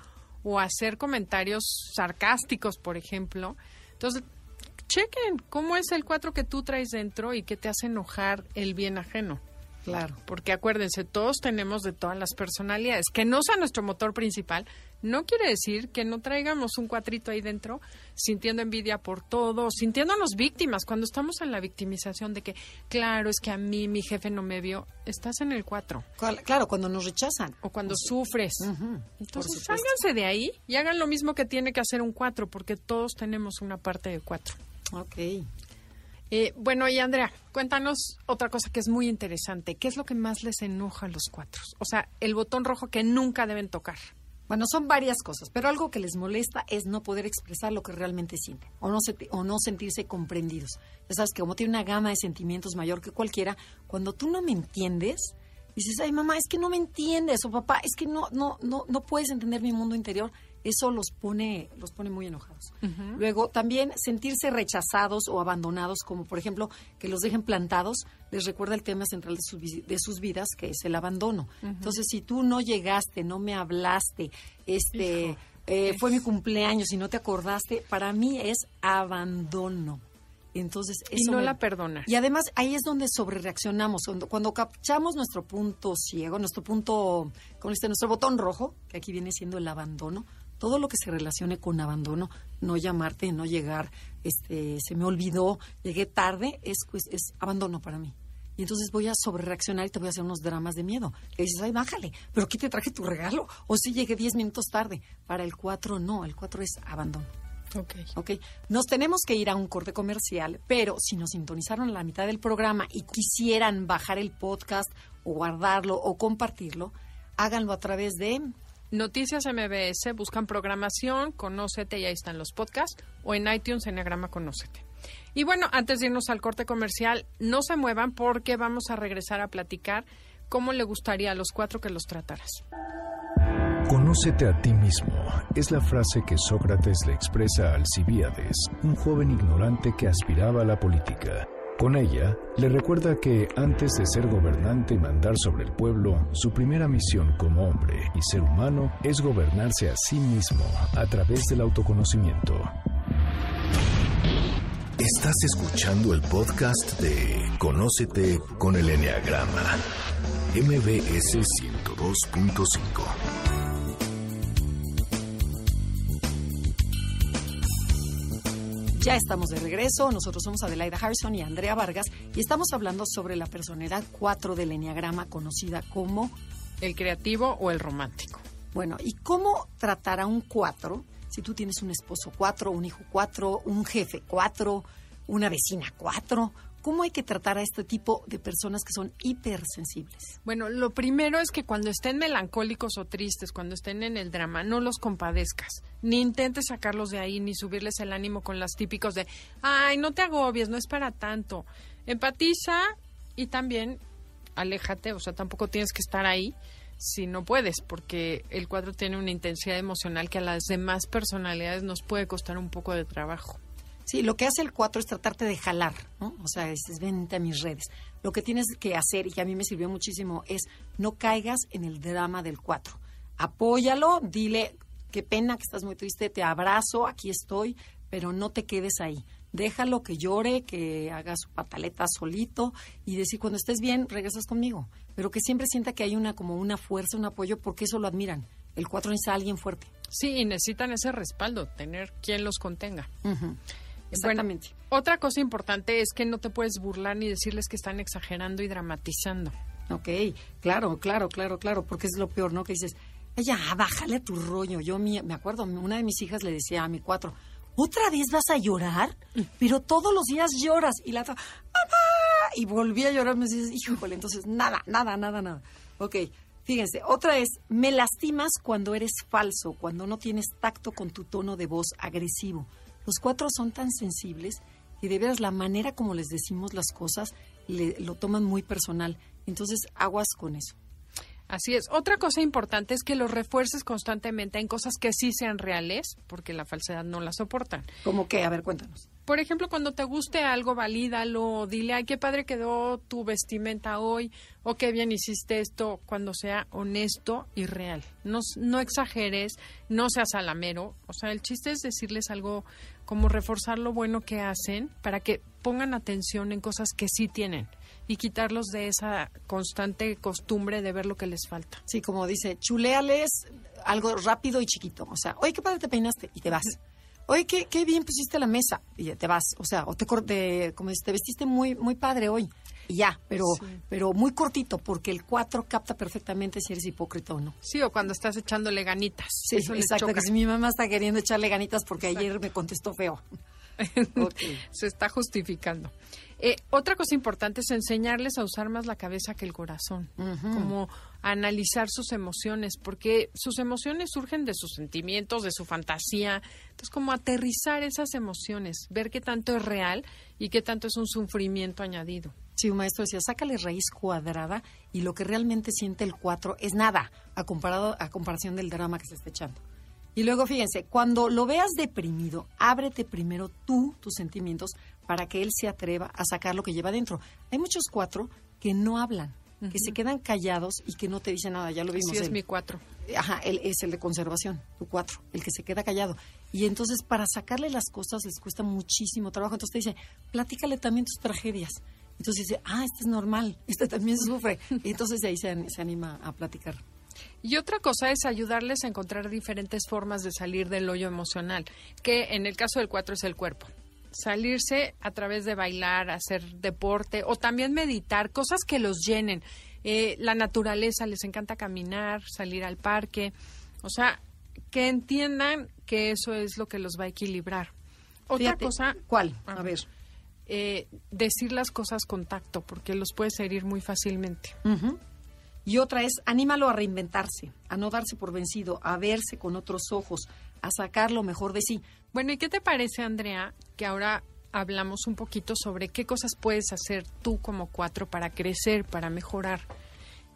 o hacer comentarios sarcásticos, por ejemplo. Entonces, chequen cómo es el 4 que tú traes dentro y que te hace enojar el bien ajeno.
Claro.
Porque acuérdense, todos tenemos de todas las personalidades. Que no sea nuestro motor principal no quiere decir que no traigamos un cuatrito ahí dentro sintiendo envidia por todo, sintiéndonos víctimas. Cuando estamos en la victimización de que, claro, es que a mí mi jefe no me vio, estás en el 4.
Cual- Claro, cuando nos rechazan.
O cuando sufres.
Ujú, por
Entonces, sálganse de ahí y hagan lo mismo que tiene que hacer un 4, porque todos tenemos una parte de 4.
Ok.
Eh, bueno, y Andrea, cuéntanos otra cosa que es muy interesante. ¿Qué es lo que más les enoja a los cuatro? O sea, el botón rojo que nunca deben tocar.
Bueno, son varias cosas, pero algo que les molesta es no poder expresar lo que realmente sienten o no, se- o no sentirse comprendidos. Ya sabes que como tiene una gama de sentimientos mayor que cualquiera, cuando tú no me entiendes, dices, ay mamá, es que no me entiendes, o papá, es que no, no, no, no puedes entender mi mundo interior, eso los pone, los pone muy enojados. Luego, también sentirse rechazados o abandonados, como por ejemplo que los dejen plantados, les recuerda el tema central de, sus vi- de sus vidas, que es el abandono. Entonces, si tú no llegaste, no me hablaste, este,
Hijo,
eh, fue mi cumpleaños y no te acordaste, para mí es abandono. Entonces,
Y no
me-
la perdonas.
y además ahí es donde sobrereaccionamos, cuando, cuando captamos nuestro punto ciego, nuestro punto, como dice, nuestro botón rojo, que aquí viene siendo el abandono, todo lo que se relacione con abandono, no llamarte, no llegar, este, se me olvidó, llegué tarde, es, pues, es abandono para mí. Y entonces voy a sobrereaccionar y te voy a hacer unos dramas de miedo. Que dices, ay, bájale, pero aquí te traje tu regalo. O si llegué 10 minutos tarde. Para el 4 no, el 4 es abandono.
Ok.
Ok, nos tenemos que ir a un corte comercial, pero si nos sintonizaron a la mitad del programa y quisieran bajar el podcast o guardarlo o compartirlo, háganlo a través de...
Noticias MBS, buscan programación, conócete y ahí están los podcasts, o en iTunes, Enneagrama Conócete. Y bueno, antes de irnos al corte comercial, no se muevan porque vamos a regresar a platicar cómo le gustaría a los cuatro que los trataras.
Conócete a ti mismo es la frase que Sócrates le expresa a Alcibíades, un joven ignorante que aspiraba a la política. Con ella, le recuerda que antes de ser gobernante y mandar sobre el pueblo, su primera misión como hombre y ser humano es gobernarse a sí mismo a través del autoconocimiento. Estás escuchando el podcast de Conócete con el Enneagrama, MBS 102.5.
Ya estamos de regreso, nosotros somos Adelaida Harrison y Andrea Vargas y estamos hablando sobre la personalidad 4 del Enneagrama conocida como,
El creativo o el romántico.
bueno, ¿y cómo tratar a un 4 si tú tienes un esposo 4, un hijo 4, un jefe 4, una vecina 4? ¿Cómo hay que tratar a este tipo de personas que son hipersensibles?
Bueno, lo primero es que cuando estén melancólicos o tristes, cuando estén en el drama, no los compadezcas, ni intentes sacarlos de ahí, ni subirles el ánimo con las típicos de, ay, no te agobies, no es para tanto. Empatiza y también aléjate, o sea, tampoco tienes que estar ahí si no puedes, porque el cuadro tiene una intensidad emocional que a las demás personalidades nos puede costar un poco de trabajo.
Sí, lo que hace el 4 es tratarte de jalar, ¿no? O sea, es, es vente a mis redes. Lo que tienes que hacer, y que a mí me sirvió muchísimo, es no caigas en el drama del 4. Apóyalo, dile, qué pena que estás muy triste, te abrazo, aquí estoy, pero no te quedes ahí. Déjalo que llore, que haga su pataleta solito y decir, cuando estés bien, regresas conmigo. Pero que siempre sienta que hay una como una fuerza, un apoyo, porque eso lo admiran. El 4 necesita a alguien fuerte.
Sí, y necesitan ese respaldo, tener quien los contenga.
Exactamente.
Bueno, otra cosa importante es que no te puedes burlar ni decirles que están exagerando y dramatizando.
Ok, claro, claro, claro, claro, porque es lo peor, ¿no? Que dices, ya, bájale a tu rollo. Yo mi- me acuerdo, una de mis hijas le decía a mi cuatro, ¿otra vez vas a llorar? Pero todos los días lloras. Y la otra, mamá, y volví a llorar, me dices, híjole, entonces nada, nada, nada, nada. Ok, fíjense, otra es, me lastimas cuando eres falso, cuando no tienes tacto con tu tono de voz agresivo. Los cuatro son tan sensibles y de veras la manera como les decimos las cosas le, lo toman muy personal. Entonces, aguas con eso.
Así es. Otra cosa importante es que los refuerces constantemente en cosas que sí sean reales, porque la falsedad no la soportan.
¿Cómo que? A ver, cuéntanos.
Por ejemplo, cuando te guste algo, valídalo, dile, ay, qué padre quedó tu vestimenta hoy, o qué bien hiciste esto, cuando sea honesto y real. No, no exageres, no seas alamero. O sea, el chiste es decirles algo como reforzar lo bueno que hacen para que pongan atención en cosas que sí tienen y quitarlos de esa constante costumbre de ver lo que les falta.
Sí, como dice, chuleales algo rápido y chiquito. O sea, oye, qué padre te peinaste y te vas. Oye, qué, qué bien pusiste la mesa y te vas. O sea, o te, corte, como dice, te vestiste muy, muy padre hoy y ya, pero, pero muy cortito, porque el 4 capta perfectamente si eres hipócrita o no.
Sí, o cuando estás echándole ganitas.
Sí, exacto, que si mi mamá está queriendo echarle ganitas porque ayer me contestó feo.
Se está justificando. Eh, otra cosa importante es enseñarles a usar más la cabeza que el corazón, como analizar sus emociones, porque sus emociones surgen de sus sentimientos, de su fantasía. Entonces, como aterrizar esas emociones, ver qué tanto es real y qué tanto es un sufrimiento añadido.
Sí, un maestro decía, sácale raíz cuadrada y lo que realmente siente el 4 es nada a, comparado, a comparación del drama que se está echando. Y luego fíjense, cuando lo veas deprimido, ábrete primero tú tus sentimientos para que él se atreva a sacar lo que lleva dentro. Hay muchos cuatro que no hablan, que se quedan callados y que no te dicen nada, ya lo vimos.
Sí, es mi cuatro.
Ajá, él es el de conservación, tu cuatro, el que se queda callado. Y entonces para sacarle las cosas les cuesta muchísimo trabajo. Entonces te dice, platícale también tus tragedias. Entonces dice, ah, este es normal, este también sufre. Y entonces de ahí se, se anima a platicar.
Y otra cosa es ayudarles a encontrar diferentes formas de salir del hoyo emocional, que en el caso del cuatro es el cuerpo. Salirse a través de bailar, hacer deporte o también meditar, cosas que los llenen. Eh, la naturaleza, les encanta caminar, salir al parque. O sea, que entiendan que eso es lo que los va a equilibrar. Otra cosa.
¿Cuál? A, ver.
Eh, decir las cosas con tacto, porque los puedes herir muy fácilmente.
Y otra es, anímalo a reinventarse, a no darse por vencido, a verse con otros ojos, a sacar lo mejor de sí.
Bueno, ¿y qué te parece, Andrea, que ahora hablamos un poquito sobre qué cosas puedes hacer tú como cuatro para crecer, para mejorar?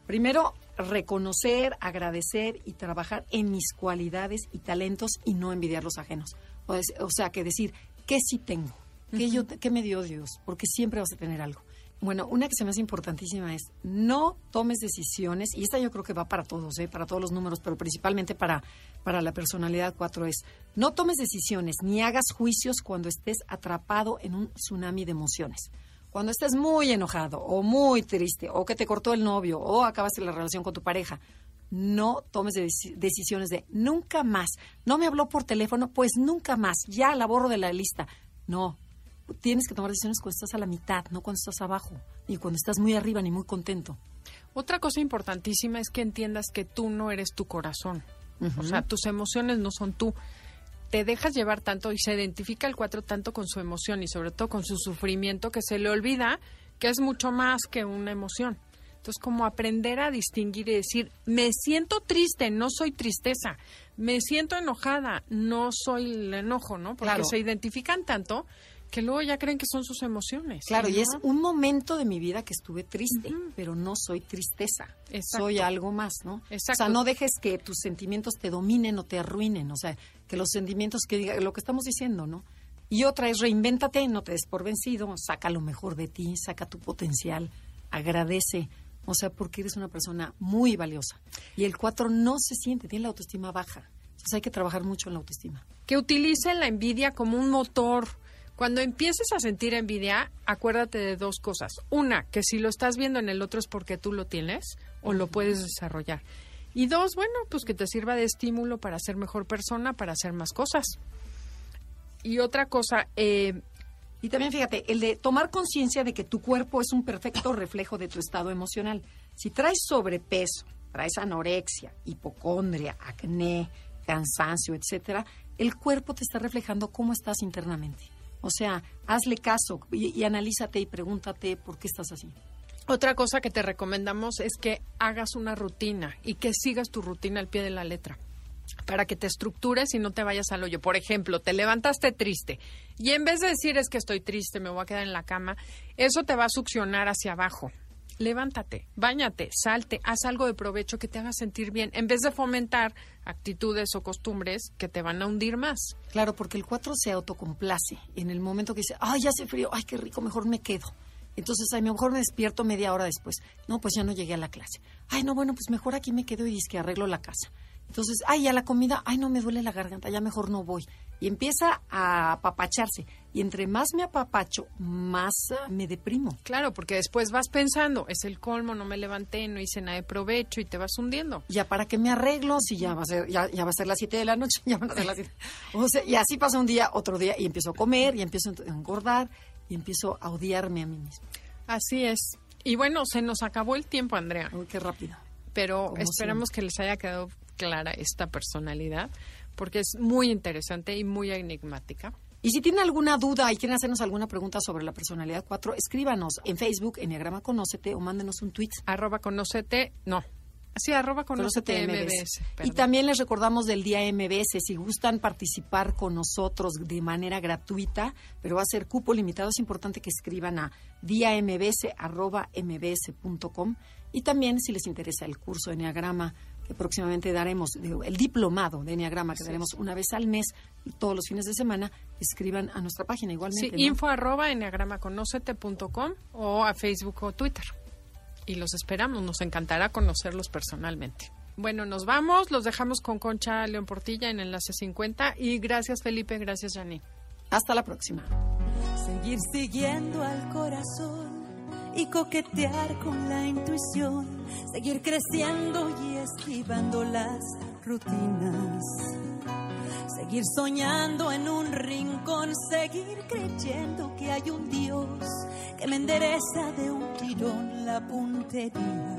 Primero, reconocer, agradecer y trabajar en mis cualidades y talentos y no envidiar los ajenos. O, sea, que decir, ¿qué sí tengo? ¿Qué, yo, ¿Qué me dio Dios? Porque siempre vas a tener algo. Bueno, una que se me hace importantísima es no tomes decisiones, y esta yo creo que va para todos, ¿eh? para todos los números, pero principalmente para, para la personalidad 4 es, no tomes decisiones ni hagas juicios cuando estés atrapado en un tsunami de emociones. Cuando estés muy enojado o muy triste o que te cortó el novio o acabaste la relación con tu pareja, no tomes decisiones de nunca más. No me habló por teléfono, pues nunca más. Ya la borro de la lista. No, tienes que tomar decisiones cuando estás a la mitad, no cuando estás abajo, y cuando estás muy arriba ni muy contento.
Otra cosa importantísima es que entiendas que tú no eres tu corazón. O sea, tus emociones no son tú. Te dejas llevar tanto y se identifica el cuatro tanto con su emoción y sobre todo con su sufrimiento que se le olvida que es mucho más que una emoción. Entonces, como aprender a distinguir y decir, me siento triste, no soy tristeza, me siento enojada, no soy el enojo, ¿no? Porque se identifican tanto que luego ya creen que son sus emociones.
Claro, y es un momento de mi vida que estuve triste, pero no soy tristeza. Soy algo más, ¿no? Exacto. O sea, no dejes que tus sentimientos te dominen o te arruinen, o sea, que los sentimientos que diga lo que estamos diciendo, ¿no? Y otra es reinvéntate, no te des por vencido, saca lo mejor de ti, saca tu potencial, agradece, o sea, porque eres una persona muy valiosa. Y el cuatro no se siente, tiene la autoestima baja. Entonces hay que trabajar mucho en la autoestima.
Que utilicen la envidia como un motor cuando empieces a sentir envidia, acuérdate de dos cosas. Una, que si lo estás viendo en el otro es porque tú lo tienes o lo puedes desarrollar. Y dos, bueno, pues que te sirva de estímulo para ser mejor persona, para hacer más cosas. Y otra cosa, eh,
y también fíjate, el de tomar conciencia de que tu cuerpo es un perfecto reflejo de tu estado emocional. Si traes sobrepeso, traes anorexia, hipocondria, acné, cansancio, etcétera, el cuerpo te está reflejando cómo estás internamente. O sea, hazle caso y, y analízate y pregúntate por qué estás así.
Otra cosa que te recomendamos es que hagas una rutina y que sigas tu rutina al pie de la letra para que te estructures y no te vayas al hoyo. Por ejemplo, te levantaste triste y en vez de decir es que estoy triste, me voy a quedar en la cama, eso te va a succionar hacia abajo. Levántate, báñate, salte, haz algo de provecho que te haga sentir bien, en vez de fomentar actitudes o costumbres que te van a hundir más.
Claro, porque el 4 se autocomplace en el momento que dice, ay, ya hace frío, ay, qué rico, mejor me quedo. Entonces, a lo mejor me despierto media hora después. No, pues ya no llegué a la clase. Ay, no, bueno, pues mejor aquí me quedo y que arreglo la casa. Entonces, ay, a la comida, ay, no me duele la garganta, ya mejor no voy. Y empieza a apapacharse. Y entre más me apapacho, más ah, me deprimo.
Claro, porque después vas pensando, es el colmo, no me levanté, no hice nada de provecho y te vas hundiendo.
Ya para qué me arreglo si ya va a ser, ya, ya va a ser las 7 de la noche, ya van a ser las 7. O sea, y así pasa un día, otro día, y empiezo a comer, y empiezo a engordar, y empiezo a odiarme a mí misma.
Así es. Y bueno, se nos acabó el tiempo, Andrea.
Uy, qué rápido.
pero esperamos que les haya quedado clara esta personalidad, porque es muy interesante y muy enigmática.
Y si tienen alguna duda y quieren hacernos alguna pregunta sobre la personalidad 4, escríbanos en Facebook, Enneagrama Conócete, o mándenos un tweet.
Arroba conócete, no. Sí, arroba conócete MBS.
Y también les recordamos del Día MBS, si gustan participar con nosotros de manera gratuita, pero va a ser cupo limitado, es importante que escriban a diambs.mbs.com y también si les interesa el curso de Enneagrama que próximamente daremos, el diplomado de Enneagrama que daremos una vez al mes, todos los fines de semana, escriban a nuestra página
Sí,
igualmente. ¿no?
info arroba enneagramaconócete.com o a Facebook o Twitter. Y los esperamos, nos encantará conocerlos personalmente. Bueno, nos vamos, los dejamos con Concha León Portilla en Enlace 50 y gracias Felipe, gracias Janine.
Hasta la próxima.
Seguir siguiendo al corazón y coquetear con la intuición. Seguir creciendo y esquivando las rutinas. Seguir soñando en un rincón. Seguir creyendo que hay un Dios que me endereza de un tirón la puntería.